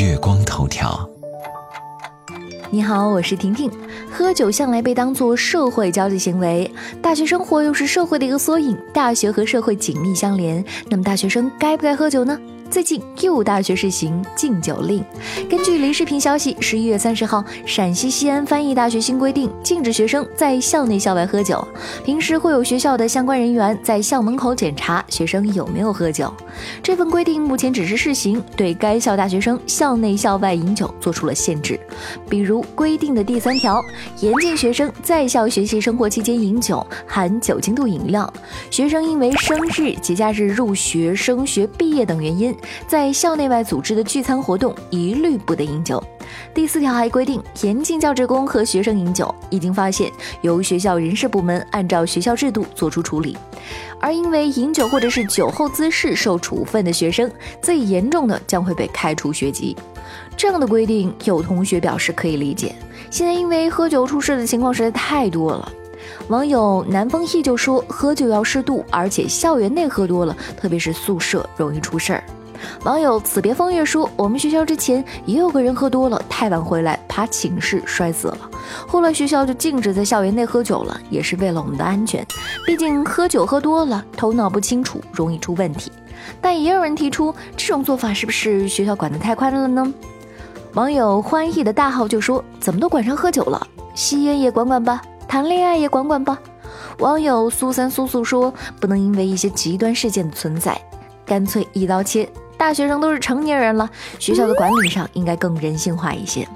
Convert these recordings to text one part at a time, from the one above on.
月光头条。你好，我是婷婷。喝酒向来被当作社会交际行为，大学生活又是社会的一个缩影，大学和社会紧密相连。那么，大学生该不该喝酒呢？最近又大学试行禁酒令。根据离视频消息，十一月三十号，陕西西安翻译大学新规定，禁止学生在校内校外喝酒。平时会有学校的相关人员在校门口检查学生有没有喝酒。这份规定目前只是试行，对该校大学生校内校外饮酒做出了限制。比如规定的第三条，严禁学生在校学习生活期间饮酒，含酒精度饮料。学生因为生日、节假日、入学、升学、毕业等原因。在校内外组织的聚餐活动一律不得饮酒。第四条还规定，严禁教职工和学生饮酒。一经发现，由学校人事部门按照学校制度作出处理。而因为饮酒或者是酒后滋事受处分的学生，最严重的将会被开除学籍。这样的规定，有同学表示可以理解。现在因为喝酒出事的情况实在太多了。网友南风忆就说：“喝酒要适度，而且校园内喝多了，特别是宿舍，容易出事儿。”网友此别风月说：“我们学校之前也有个人喝多了，太晚回来，爬寝室摔死了。后来学校就禁止在校园内喝酒了，也是为了我们的安全。毕竟喝酒喝多了，头脑不清楚，容易出问题。但也有人提出，这种做法是不是学校管得太宽了呢？”网友欢意的大号就说：“怎么都管上喝酒了？吸烟也管管吧，谈恋爱也管管吧。”网友苏三苏素说：“不能因为一些极端事件的存在，干脆一刀切。”大学生都是成年人了，学校的管理上应该更人性化一些。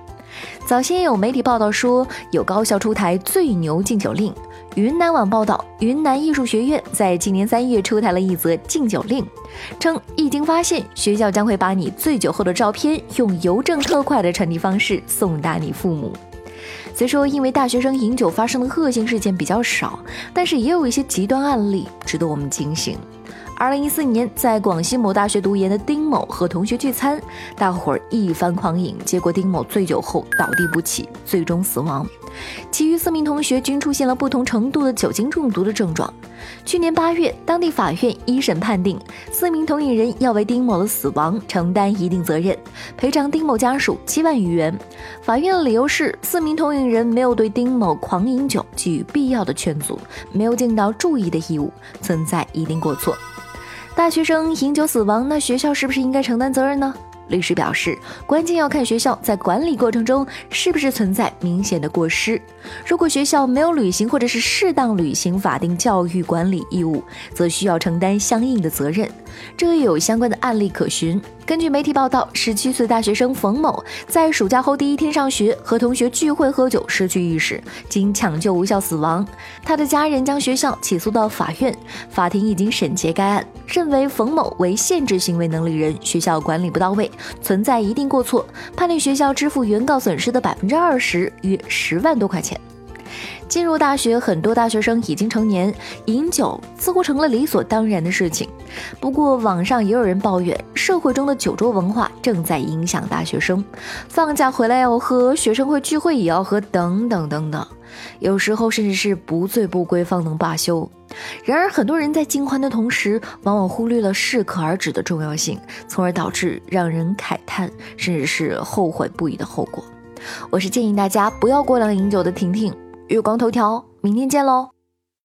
早先有媒体报道说，有高校出台最牛禁酒令。云南网报道，云南艺术学院在今年三月出台了一则禁酒令，称一经发现，学校将会把你醉酒后的照片用邮政特快的传递方式送达你父母。虽说因为大学生饮酒发生的恶性事件比较少，但是也有一些极端案例值得我们警醒。二零一四年，在广西某大学读研的丁某和同学聚餐，大伙儿一番狂饮，结果丁某醉酒后倒地不起，最终死亡。其余四名同学均出现了不同程度的酒精中毒的症状。去年八月，当地法院一审判定，四名同饮人要为丁某的死亡承担一定责任，赔偿丁某家属七万余元。法院的理由是，四名同饮人没有对丁某狂饮酒给予必要的劝阻，没有尽到注意的义务，存在一定过错。大学生饮酒死亡，那学校是不是应该承担责任呢？律师表示，关键要看学校在管理过程中是不是存在明显的过失。如果学校没有履行或者是适当履行法定教育管理义务，则需要承担相应的责任。这也有相关的案例可循。根据媒体报道，十七岁大学生冯某在暑假后第一天上学，和同学聚会喝酒，失去意识，经抢救无效死亡。他的家人将学校起诉到法院，法庭已经审结该案，认为冯某为限制行为能力人，学校管理不到位，存在一定过错，判令学校支付原告损失的百分之二十，约十万多块钱。进入大学，很多大学生已经成年，饮酒似乎成了理所当然的事情。不过，网上也有人抱怨，社会中的酒桌文化正在影响大学生。放假回来要喝，学生会聚会也要喝，等等等等。有时候甚至是不醉不归方能罢休。然而，很多人在尽欢的同时，往往忽略了适可而止的重要性，从而导致让人慨叹，甚至是后悔不已的后果。我是建议大家不要过量饮酒的婷婷。月光头条，明天见喽。